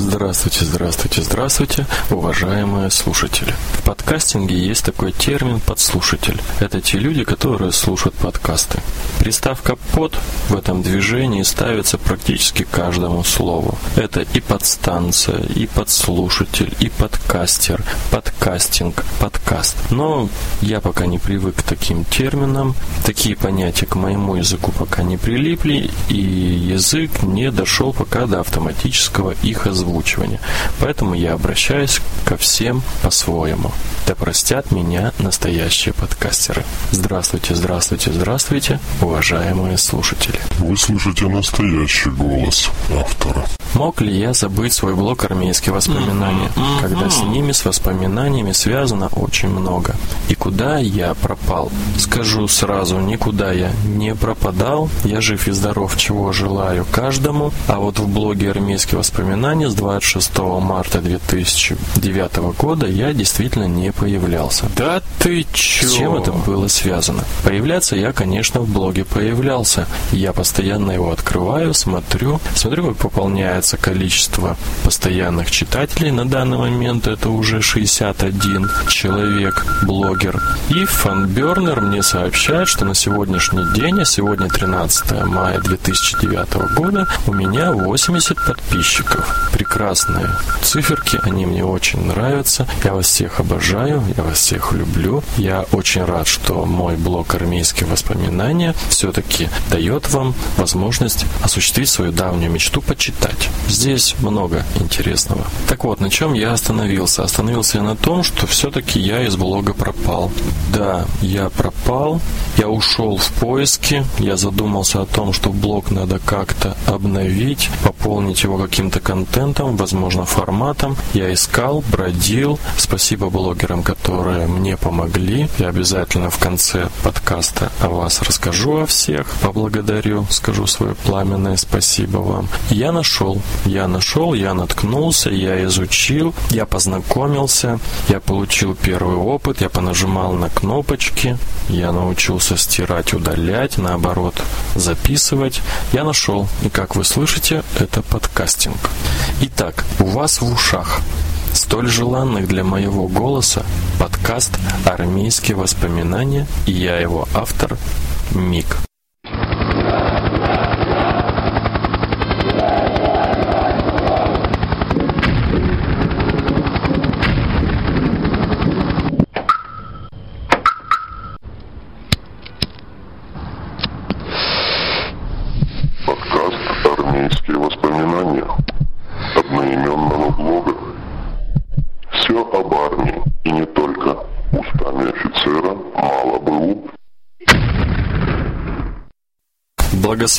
Здравствуйте, здравствуйте, здравствуйте, уважаемые слушатели. В подкастинге есть такой термин «подслушатель». Это те люди, которые слушают подкасты. Приставка «под» в этом движении ставится практически каждому слову. Это и подстанция, и подслушатель, и подкастер, подкастинг, подкаст. Но я пока не привык к таким терминам. Такие понятия к моему языку пока не прилипли, и язык не дошел пока до автоматического их озвучивания. Поэтому я обращаюсь ко всем по-своему. Да простят меня настоящие подкастеры. Здравствуйте, здравствуйте, здравствуйте, уважаемые слушатели. Вы слышите настоящий голос автора. Мог ли я забыть свой блог «Армейские воспоминания», когда с ними, с воспоминаниями связано очень много? И куда я пропал? Скажу сразу, никуда я не пропадал. Я жив и здоров, чего желаю каждому. А вот в блоге «Армейские воспоминания» с 26 марта 2009 года я действительно не появлялся. Да ты чё? С чем это было связано? Появляться я, конечно, в блоге появлялся. Я постоянно его открываю, смотрю, смотрю, как пополняется количество постоянных читателей. На данный момент это уже 61 человек, блогер. И фанбернер мне сообщает, что на сегодняшний день, а сегодня 13 мая 2009 года, у меня 80 подписчиков. Прекрасные циферки, они мне очень нравятся. Я вас всех обожаю, я вас всех люблю. Я очень рад, что мой блог «Армейские воспоминания» все-таки дает вам возможность осуществить свою давнюю мечту почитать. Здесь много интересного. Так вот, на чем я остановился? Остановился я на том, что все-таки я из блога пропал. Да, я пропал, я ушел в поиски, я задумался о том, что блог надо как-то обновить, пополнить его каким-то контентом, возможно, форматом. Я искал, бродил. Спасибо блогерам, которые мне помогли. Я обязательно в конце подкаста о вас расскажу о всех. Поблагодарю, скажу свое пламенное спасибо вам. Я нашел, я нашел, я наткнулся, я изучил, я познакомился, я получил первый опыт, я понажимал на кнопочки, я научился стирать, удалять, наоборот, записывать. Я нашел, и как вы слышите, это подкастинг. Итак, у вас в ушах столь желанных для моего голоса подкаст «Армейские воспоминания» и я его автор Мик. Подкаст «Армейские воспоминания» одноименного блога. Все об армии и не только. Устами офицера мало БУ.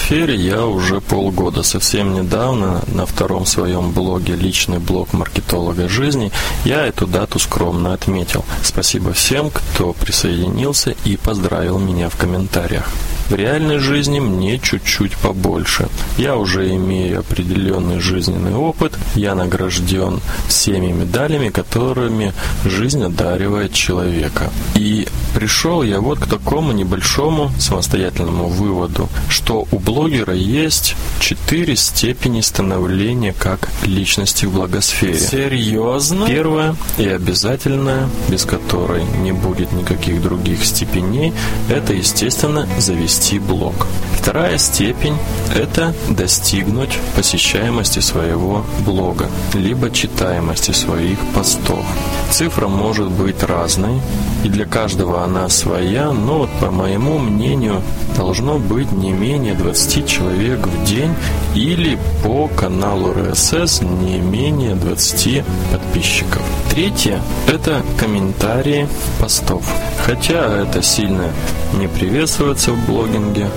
Благосфере я уже полгода. Совсем недавно на втором своем блоге «Личный блог маркетолога жизни» я эту дату скромно отметил. Спасибо всем, кто присоединился и поздравил меня в комментариях. В реальной жизни мне чуть-чуть побольше. Я уже имею определенный жизненный опыт, я награжден всеми медалями, которыми жизнь одаривает человека. И пришел я вот к такому небольшому самостоятельному выводу, что у блогера есть четыре степени становления как личности в благосфере. Серьезно? Первое и обязательное, без которой не будет никаких других степеней, это, естественно, завести блог. Вторая степень – это достигнуть посещаемости своего блога, либо читаемости своих постов. Цифра может быть разной, и для каждого она своя, но вот по моему мнению должно быть не менее 20 человек в день или по каналу РСС не менее 20 подписчиков. Третье – это комментарии постов. Хотя это сильно не приветствуется в блогинге,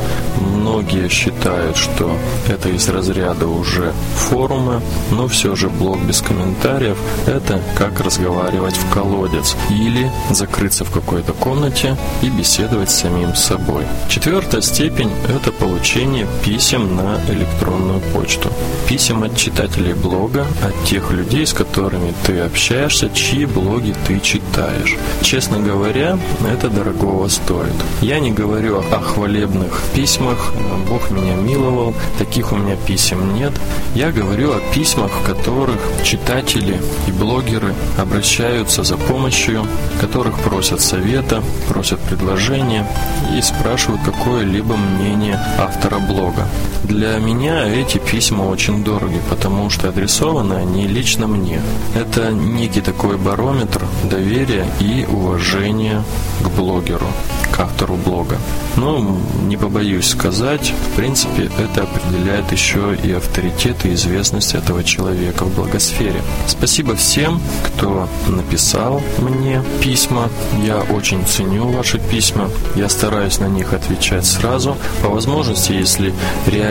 многие считают, что это из разряда уже форума, но все же блог без комментариев – это как разговаривать в колодец или закрыться в какой-то комнате и беседовать с самим собой. Четвертое Четвертая степень – это получение писем на электронную почту. Писем от читателей блога, от тех людей, с которыми ты общаешься, чьи блоги ты читаешь. Честно говоря, это дорогого стоит. Я не говорю о хвалебных письмах, Бог меня миловал, таких у меня писем нет. Я говорю о письмах, в которых читатели и блогеры обращаются за помощью, которых просят совета, просят предложения и спрашивают какое-либо мнение автора блога. Для меня эти письма очень дороги, потому что адресованы они лично мне. Это некий такой барометр доверия и уважения к блогеру, к автору блога. Но, не побоюсь сказать, в принципе, это определяет еще и авторитет и известность этого человека в благосфере. Спасибо всем, кто написал мне письма. Я очень ценю ваши письма. Я стараюсь на них отвечать сразу. По возможности, если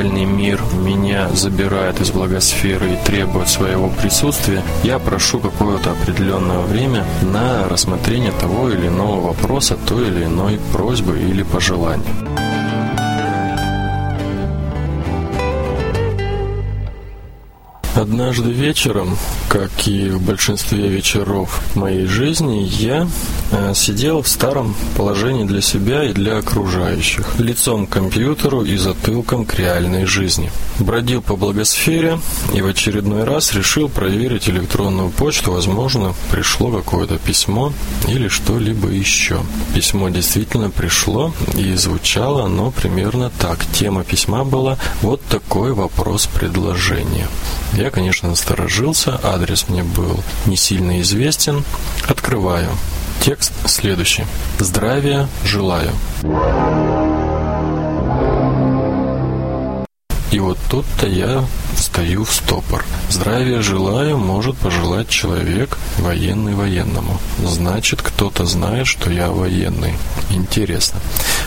реальный мир меня забирает из благосферы и требует своего присутствия, я прошу какое-то определенное время на рассмотрение того или иного вопроса, той или иной просьбы или пожелания. Однажды вечером, как и в большинстве вечеров моей жизни, я э, сидел в старом положении для себя и для окружающих, лицом к компьютеру и затылком к реальной жизни. Бродил по благосфере и в очередной раз решил проверить электронную почту. Возможно, пришло какое-то письмо или что-либо еще. Письмо действительно пришло и звучало оно примерно так. Тема письма была «Вот такой вопрос предложения». Я, конечно, насторожился, адрес мне был не сильно известен. Открываю. Текст следующий. Здравия желаю. Вот тут-то я стою в стопор. Здравия желаю может пожелать человек военный военному. Значит, кто-то знает, что я военный. Интересно.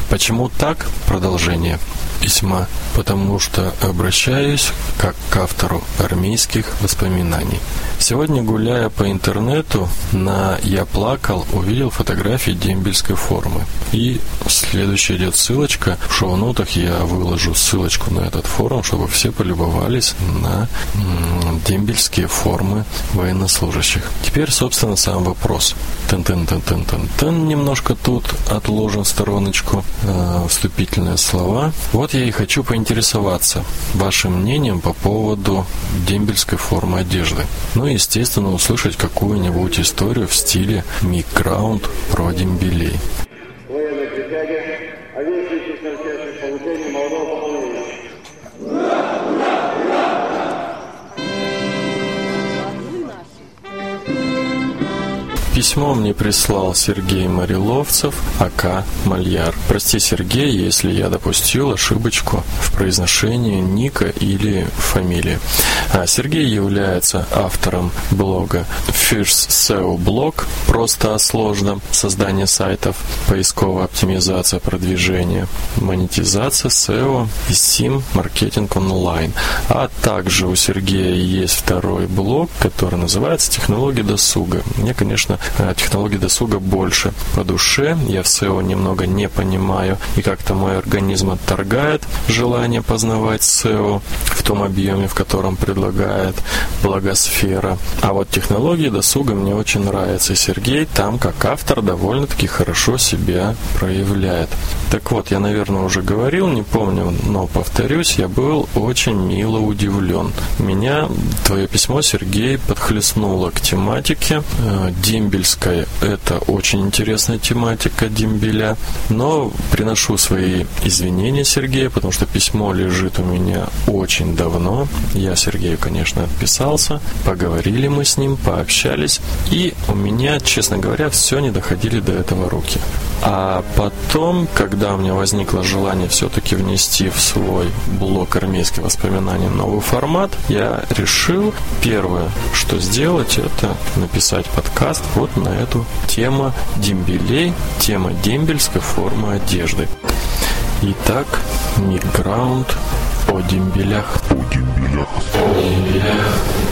Почему так? Продолжение письма, потому что обращаюсь как к автору армейских воспоминаний. Сегодня, гуляя по интернету, на «Я плакал» увидел фотографии дембельской формы. И следующая идет ссылочка. В шоу-нотах я выложу ссылочку на этот форум, чтобы все полюбовались на дембельские формы военнослужащих. Теперь, собственно, сам вопрос. Тен-тен-тен-тен-тен. Немножко тут отложим в стороночку э, вступительные слова. Вот я и хочу поинтересоваться вашим мнением по поводу дембельской формы одежды. Ну и, естественно, услышать какую-нибудь историю в стиле микграунд про дембелей. А весь получения молодого Woo! Письмо мне прислал Сергей Мариловцев, АК Мальяр. Прости, Сергей, если я допустил ошибочку в произношении ника или фамилии. А Сергей является автором блога First SEO Blog, просто о сложном, создание сайтов, поисковая оптимизация продвижения, монетизация SEO и SIM маркетинг онлайн. А также у Сергея есть второй блог, который называется «Технологии досуга». Мне, конечно, технологий досуга больше по душе. Я в SEO немного не понимаю, и как-то мой организм отторгает желание познавать SEO в том объеме, в котором предлагает благосфера. А вот технологии досуга мне очень нравятся. И Сергей там, как автор, довольно-таки хорошо себя проявляет. Так вот, я, наверное, уже говорил, не помню, но повторюсь, я был очень мило удивлен. Меня твое письмо, Сергей, подхлестнуло к тематике. Э, дембельская – это очень интересная тематика дембеля. Но приношу свои извинения Сергею, потому что письмо лежит у меня очень давно. Я Сергею, конечно, отписался. Поговорили мы с ним, пообщались. И у меня, честно говоря, все не доходили до этого руки. А потом, когда у меня возникло желание все-таки внести в свой блок армейских воспоминаний новый формат, я решил первое, что сделать, это написать подкаст вот на эту тему дембелей, тема дембельской формы одежды. Итак, миграунд о дембелях. О дембелях. О дембелях.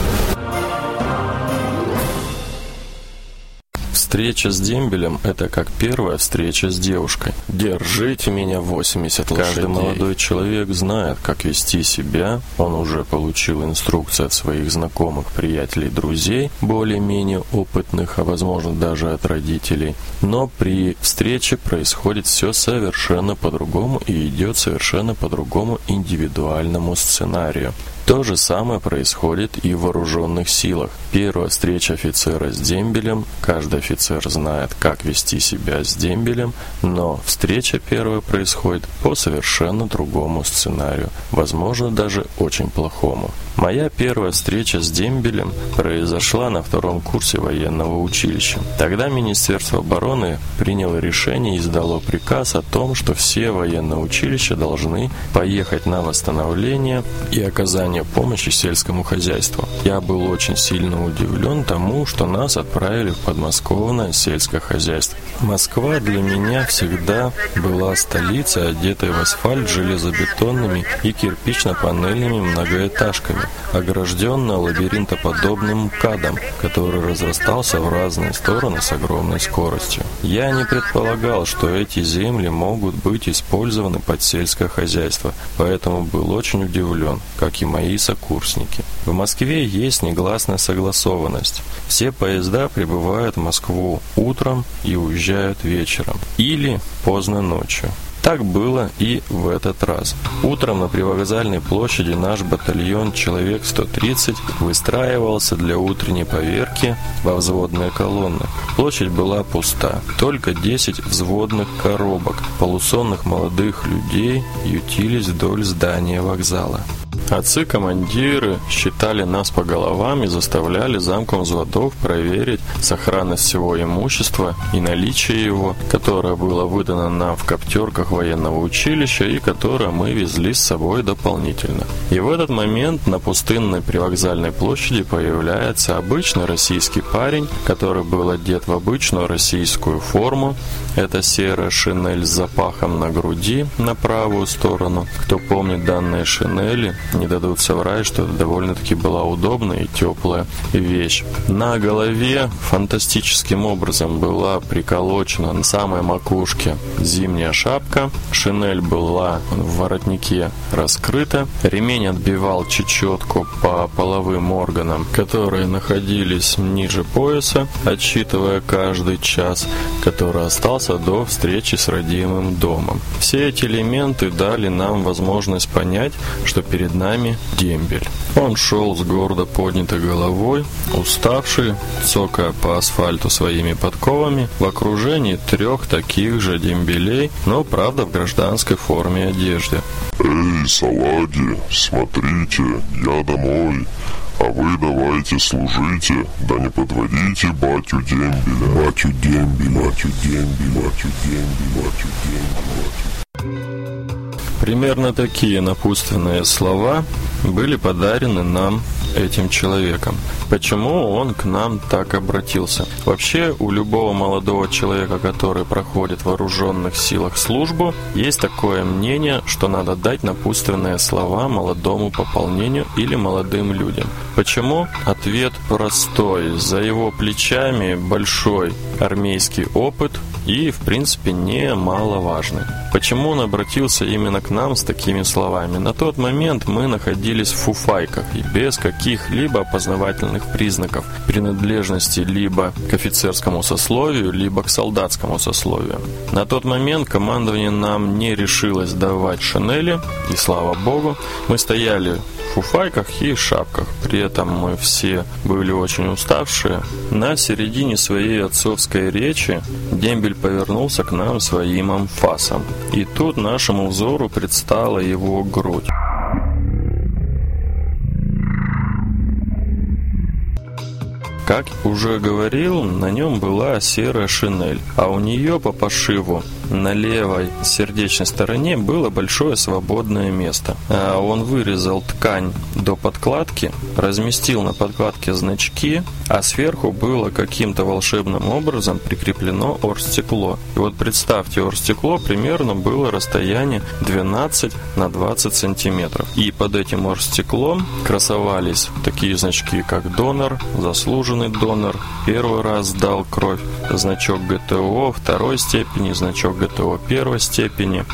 Встреча с дембелем – это как первая встреча с девушкой. Держите меня 80 лошадей. Каждый молодой человек знает, как вести себя. Он уже получил инструкции от своих знакомых, приятелей, друзей, более-менее опытных, а возможно даже от родителей. Но при встрече происходит все совершенно по-другому и идет совершенно по другому индивидуальному сценарию. То же самое происходит и в вооруженных силах. Первая встреча офицера с дембелем, каждый офицер знает, как вести себя с дембелем, но встреча первая происходит по совершенно другому сценарию, возможно даже очень плохому. Моя первая встреча с дембелем произошла на втором курсе военного училища. Тогда Министерство обороны приняло решение и издало приказ о том, что все военные училища должны поехать на восстановление и оказание помощи сельскому хозяйству. Я был очень сильно удивлен тому, что нас отправили в подмосковное сельское хозяйство. Москва для меня всегда была столицей, одетой в асфальт железобетонными и кирпично-панельными многоэтажками, огражденная лабиринтоподобным МКАДом, который разрастался в разные стороны с огромной скоростью. Я не предполагал, что эти земли могут быть использованы под сельское хозяйство, поэтому был очень удивлен, как и мои сокурсники. В Москве есть негласная согласованность. Все поезда прибывают в Москву утром и уезжают вечером или поздно ночью. Так было и в этот раз. Утром на привокзальной площади наш батальон человек 130 выстраивался для утренней поверки во взводные колонны. Площадь была пуста. Только 10 взводных коробок, полусонных молодых людей ютились вдоль здания вокзала. Отцы-командиры считали нас по головам и заставляли замком взводов проверить сохранность всего имущества и наличие его, которое было выдано нам в коптерках военного училища и которое мы везли с собой дополнительно. И в этот момент на пустынной привокзальной площади появляется обычный российский парень, который был одет в обычную российскую форму. Это серая шинель с запахом на груди на правую сторону. Кто помнит данные шинели, не дадут соврать, что это довольно-таки была удобная и теплая вещь. На голове фантастическим образом была приколочена на самой макушке зимняя шапка. Шинель была в воротнике раскрыта. Ремень отбивал чечетку по половым органам, которые находились ниже пояса, отсчитывая каждый час, который остался до встречи с родимым домом. Все эти элементы дали нам возможность понять, что перед нами дембель. Он шел с гордо поднятой головой, уставший, цокая по асфальту своими подковами, в окружении трех таких же дембелей, но, правда, в гражданской форме одежды. «Эй, салаги, смотрите, я домой!» А вы давайте служите, да не подводите батю дембеля. Батю дембель, батю дембель, батю дембель, батю дембель, батю Примерно такие напутственные слова были подарены нам этим человеком. Почему он к нам так обратился? Вообще, у любого молодого человека, который проходит в вооруженных силах службу, есть такое мнение, что надо дать напутственные слова молодому пополнению или молодым людям. Почему? Ответ простой. За его плечами большой армейский опыт и, в принципе, немаловажный. Почему он обратился именно к нам с такими словами? На тот момент мы находились в фуфайках и без каких-либо опознавательных признаков принадлежности либо к офицерскому сословию, либо к солдатскому сословию. На тот момент командование нам не решилось давать шинели, и слава богу, мы стояли в фуфайках и шапках. При этом мы все были очень уставшие. На середине своей отцовской речи дембель повернулся к нам своим амфасом. И тут нашему взору предстала его грудь. Как уже говорил, на нем была серая шинель, а у нее по пошиву на левой сердечной стороне было большое свободное место. А он вырезал ткань до подкладки, разместил на подкладке значки, а сверху было каким-то волшебным образом прикреплено оргстекло. И вот представьте, оргстекло примерно было расстояние 12 на 20 сантиметров. И под этим оргстеклом красовались такие значки, как донор, заслуженный донор, первый раз дал кровь, значок ГТО второй степени, значок ГТО первой степени,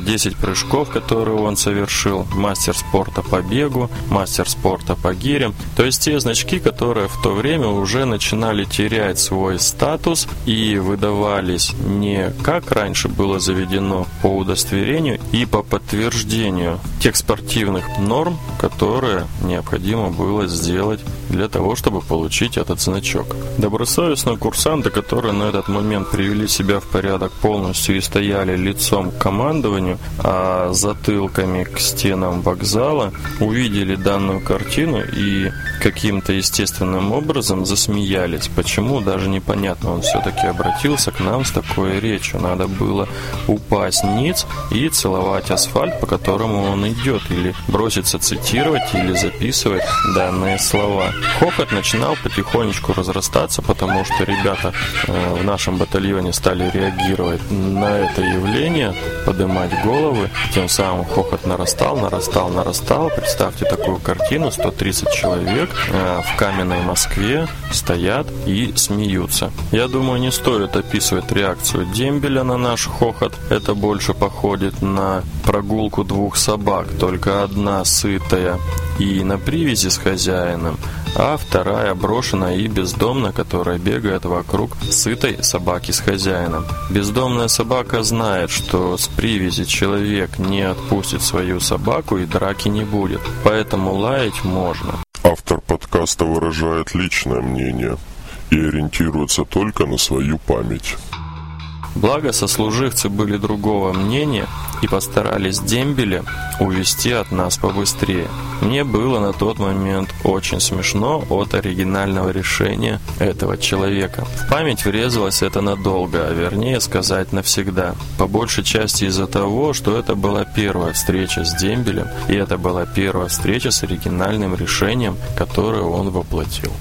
10 прыжков, которые он совершил, мастер спорта по бегу, мастер спорта по гирям. То есть те значки, которые в то время уже начинали терять свой статус и выдавались не как раньше было заведено по удостоверению и по подтверждению тех спортивных норм, которые необходимо было сделать для того, чтобы получить этот значок. Добросовестные курсанты, которые на этот момент привели себя в порядок полностью и стояли лицом к командованию, а затылками к стенам вокзала, увидели данную картину и каким-то естественным образом засмеялись. Почему, даже непонятно. Он все-таки обратился к нам с такой речью. Надо было упасть ниц и целовать асфальт, по которому он идет, или броситься цитировать, или записывать данные слова. Хохот начинал потихонечку разрастаться, потому что ребята э, в нашем батальоне стали реагировать на это явление, поднимать головы. Тем самым хохот нарастал, нарастал, нарастал. Представьте такую картину, 130 человек э, в каменной Москве стоят и смеются. Я думаю, не стоит описывать реакцию дембеля на наш хохот. Это больше походит на прогулку двух собак, только одна сытая и на привязи с хозяином, а вторая брошенная и бездомная, которая бегает вокруг сытой собаки с хозяином. Бездомная собака знает, что с привязи человек не отпустит свою собаку и драки не будет, поэтому лаять можно. Автор подкаста выражает личное мнение и ориентируется только на свою память. Благо, сослуживцы были другого мнения и постарались дембеля увести от нас побыстрее. Мне было на тот момент очень смешно от оригинального решения этого человека. В память врезалось это надолго, а вернее сказать навсегда. По большей части из-за того, что это была первая встреча с дембелем, и это была первая встреча с оригинальным решением, которое он воплотил.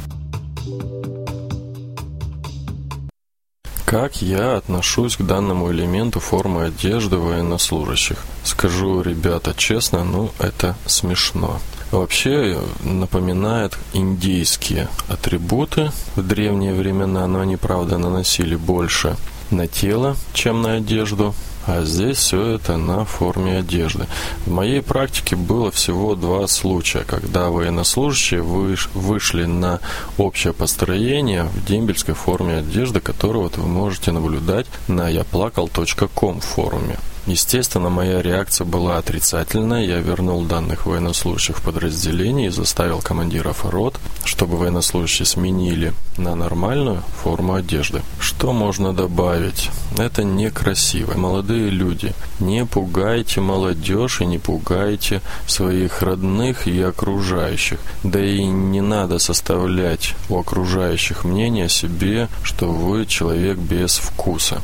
Как я отношусь к данному элементу формы одежды военнослужащих? Скажу, ребята, честно, ну это смешно. Вообще напоминает индейские атрибуты в древние времена, но они, правда, наносили больше на тело, чем на одежду а здесь все это на форме одежды. В моей практике было всего два случая, когда военнослужащие выш, вышли на общее построение в дембельской форме одежды, которую вот вы можете наблюдать на яплакал.ком форуме. Естественно, моя реакция была отрицательная. Я вернул данных военнослужащих в подразделение и заставил командиров рот, чтобы военнослужащие сменили на нормальную форму одежды. Что можно добавить? Это некрасиво. Молодые люди, не пугайте молодежь и не пугайте своих родных и окружающих. Да и не надо составлять у окружающих мнение о себе, что вы человек без вкуса.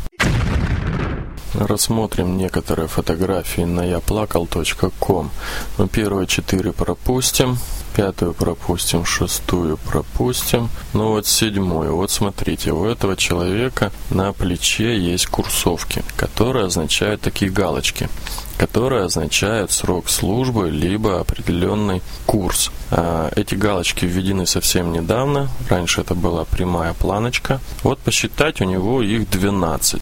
Рассмотрим некоторые фотографии на яплакал.ком. Ну, первые четыре пропустим, пятую пропустим, шестую пропустим. Ну вот седьмую. Вот смотрите, у этого человека на плече есть курсовки, которые означают такие галочки которые означают срок службы либо определенный курс. А, эти галочки введены совсем недавно. Раньше это была прямая планочка. Вот посчитать у него их 12.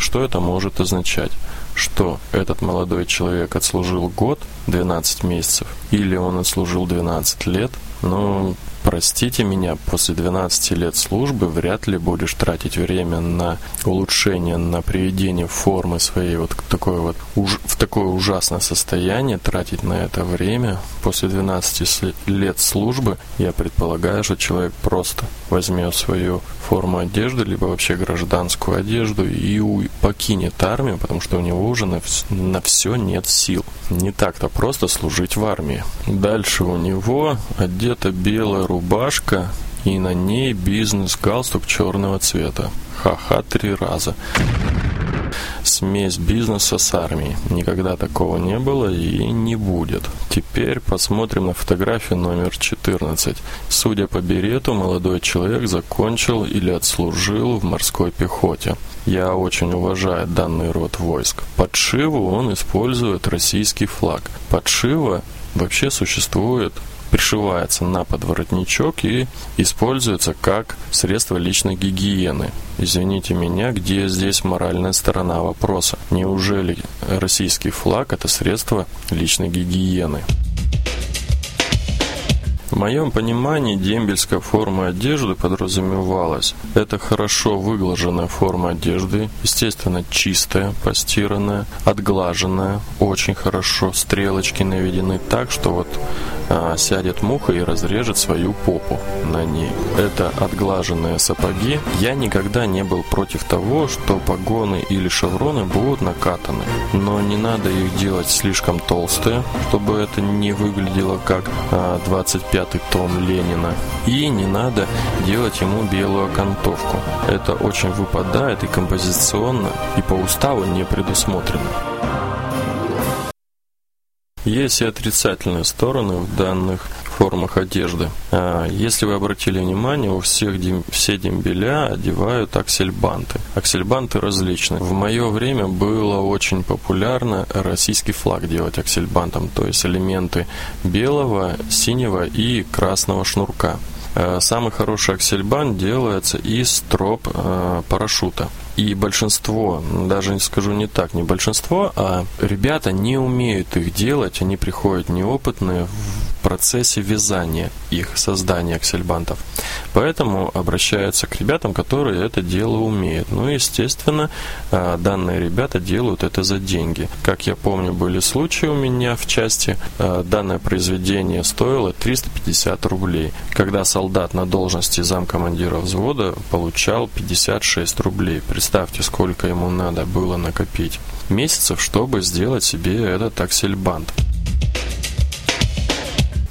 Что это может означать? Что этот молодой человек отслужил год, 12 месяцев, или он отслужил 12 лет, ну, простите меня, после 12 лет службы вряд ли будешь тратить время на улучшение, на приведение формы своей вот такой вот уж, в такое ужасное состояние, тратить на это время. После 12 лет службы я предполагаю, что человек просто возьмет свою форму одежды, либо вообще гражданскую одежду и покинет армию, потому что у него уже на, на все нет сил. Не так-то просто служить в армии. Дальше у него одета белая рубашка и на ней бизнес-галстук черного цвета. Ха-ха три раза. смесь бизнеса с армией. Никогда такого не было и не будет. Теперь посмотрим на фотографию номер 14. Судя по берету, молодой человек закончил или отслужил в морской пехоте. Я очень уважаю данный род войск. Под Шиву он использует российский флаг. Под Шива вообще существует пришивается на подворотничок и используется как средство личной гигиены. Извините меня, где здесь моральная сторона вопроса? Неужели российский флаг – это средство личной гигиены? В моем понимании дембельская форма одежды подразумевалась. Это хорошо выглаженная форма одежды, естественно, чистая, постиранная, отглаженная, очень хорошо, стрелочки наведены так, что вот а, сядет муха и разрежет свою попу на ней. Это отглаженные сапоги. Я никогда не был против того, что погоны или шевроны будут накатаны. Но не надо их делать слишком толстые, чтобы это не выглядело как а, 25-й том Ленина. И не надо делать ему белую окантовку. Это очень выпадает и композиционно, и по уставу не предусмотрено. Есть и отрицательные стороны в данных формах одежды. А, если вы обратили внимание, у всех дем, все дембеля одевают аксельбанты. Аксельбанты различные. В мое время было очень популярно российский флаг делать аксельбантом, то есть элементы белого, синего и красного шнурка. А, самый хороший аксельбант делается из троп а, парашюта. И большинство, даже не скажу не так, не большинство, а ребята не умеют их делать, они приходят неопытные в процессе вязания их, создания аксельбантов. Поэтому обращаются к ребятам, которые это дело умеют. Ну, естественно, а, данные ребята делают это за деньги. Как я помню, были случаи у меня в части, а, данное произведение стоило 350 рублей, когда солдат на должности замкомандира взвода получал 56 рублей. Представьте, сколько ему надо было накопить месяцев, чтобы сделать себе этот аксельбант.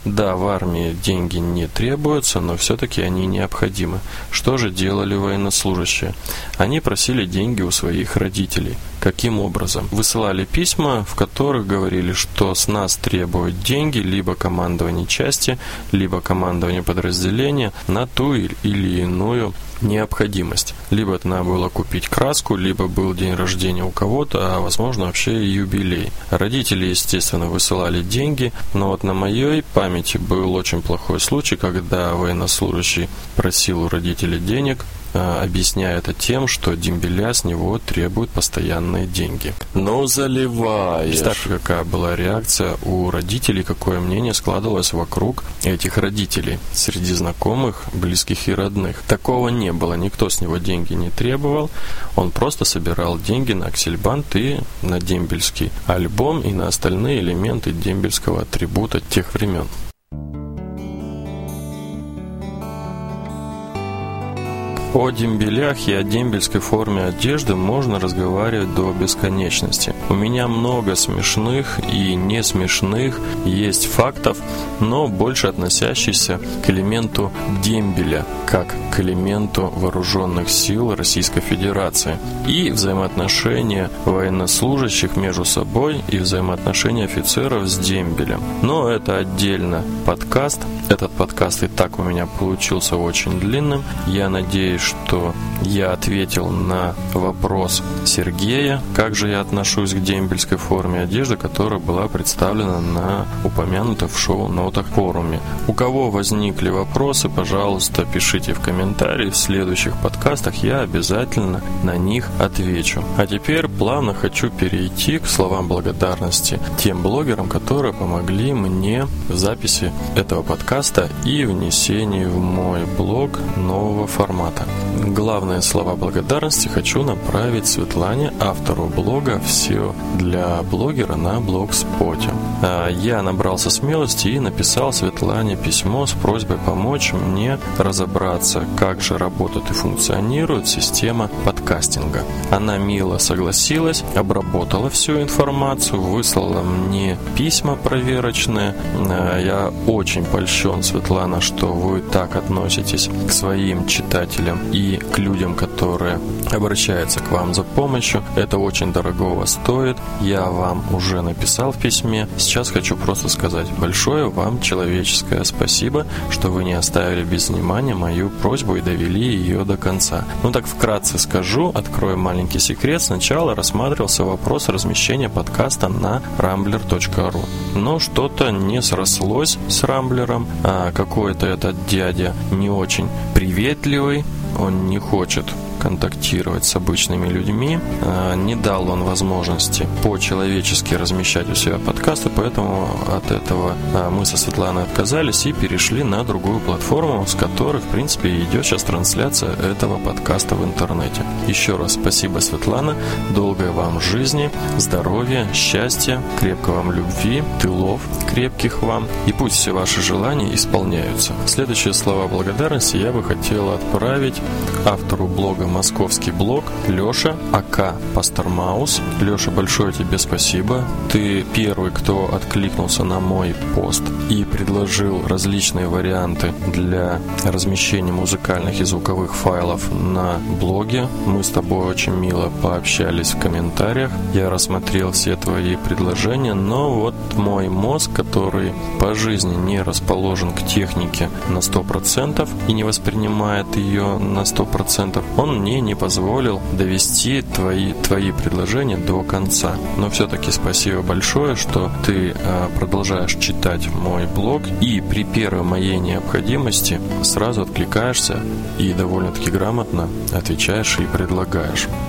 Да, в армии деньги не требуются, но все-таки они необходимы. Что же делали военнослужащие? Они просили деньги у своих родителей. Каким образом? Высылали письма, в которых говорили, что с нас требуют деньги либо командование части, либо командование подразделения на ту или иную необходимость. Либо это надо было купить краску, либо был день рождения у кого-то, а возможно вообще и юбилей. Родители, естественно, высылали деньги, но вот на моей памяти был очень плохой случай, когда военнослужащий просил у родителей денег, объясняя это тем, что дембеля с него требуют постоянные деньги. Ну, заливаешь. Представьте, какая была реакция у родителей, какое мнение складывалось вокруг этих родителей среди знакомых, близких и родных. Такого не было, никто с него деньги не требовал, он просто собирал деньги на аксельбант и на дембельский альбом и на остальные элементы дембельского атрибута тех времен. О дембелях и о дембельской форме одежды можно разговаривать до бесконечности. У меня много смешных и не смешных есть фактов, но больше относящихся к элементу дембеля, как к элементу вооруженных сил Российской Федерации, и взаимоотношения военнослужащих между собой и взаимоотношения офицеров с дембелем. Но это отдельно подкаст. Этот подкаст и так у меня получился очень длинным. Я надеюсь, что я ответил на вопрос Сергея, как же я отношусь к дембельской форме одежды, которая была представлена на упомянутом в шоу-нотах форуме. У кого возникли вопросы, пожалуйста, пишите в комментарии. В следующих подкастах я обязательно на них отвечу. А теперь плавно хочу перейти к словам благодарности тем блогерам, которые помогли мне в записи этого подкаста и внесении в мой блог нового формата. Главные слова благодарности хочу направить Светлане, автору блога «Все для блогера» на блогспоте. А, я набрался смелости и написал Светлане письмо с просьбой помочь мне разобраться, как же работает и функционирует система подкастинга. Она мило согласилась, обработала всю информацию, выслала мне письма проверочные. А, я очень польщен, Светлана, что вы так относитесь к своим читателям и к людям, которые обращаются к вам за помощью. Это очень дорогого стоит. Я вам уже написал в письме. Сейчас хочу просто сказать большое вам человеческое спасибо, что вы не оставили без внимания мою просьбу и довели ее до конца. Ну так вкратце скажу, открою маленький секрет. Сначала рассматривался вопрос размещения подкаста на rambler.ru. Но что-то не срослось с Рамблером. А какой-то этот дядя не очень приветливый, он не хочет контактировать с обычными людьми. А, не дал он возможности по-человечески размещать у себя подкасты, поэтому от этого а, мы со Светланой отказались и перешли на другую платформу, с которой, в принципе, идет сейчас трансляция этого подкаста в интернете. Еще раз спасибо, Светлана. Долгой вам жизни, здоровья, счастья, крепкой вам любви, тылов крепких вам, и пусть все ваши желания исполняются. Следующие слова благодарности я бы хотел отправить автору блога московский блог Леша АК Пастермаус. Леша, большое тебе спасибо. Ты первый, кто откликнулся на мой пост и предложил различные варианты для размещения музыкальных и звуковых файлов на блоге. Мы с тобой очень мило пообщались в комментариях. Я рассмотрел все твои предложения, но вот мой мозг, который по жизни не расположен к технике на 100% и не воспринимает ее на 100%, он мне не позволил довести твои, твои предложения до конца. Но все-таки спасибо большое, что ты э, продолжаешь читать мой блог и при первой моей необходимости сразу откликаешься и довольно-таки грамотно отвечаешь и предлагаешь.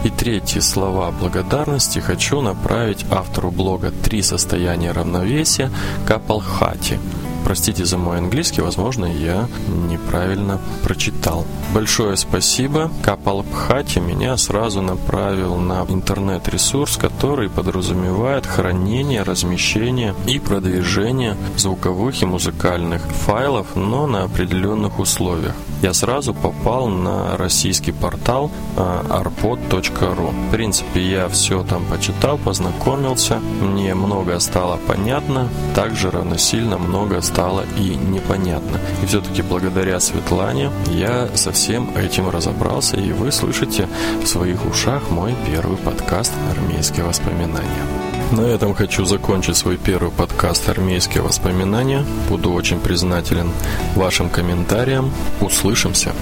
И третьи слова благодарности хочу направить автору блога «Три состояния равновесия» Капалхати. Простите за мой английский, возможно, я неправильно прочитал. Большое спасибо. Капалбхати меня сразу направил на интернет-ресурс, который подразумевает хранение, размещение и продвижение звуковых и музыкальных файлов, но на определенных условиях. Я сразу попал на российский портал arpod.ru. В принципе, я все там почитал, познакомился, мне много стало понятно, также равносильно много стало и непонятно. И все-таки благодаря Светлане я со всем этим разобрался, и вы слышите в своих ушах мой первый подкаст «Армейские воспоминания». На этом хочу закончить свой первый подкаст «Армейские воспоминания». Буду очень признателен вашим комментариям. Услышимся.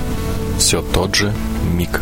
Все тот же Мик.